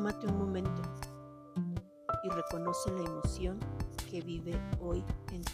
tómate un momento y reconoce la emoción que vive hoy en ti.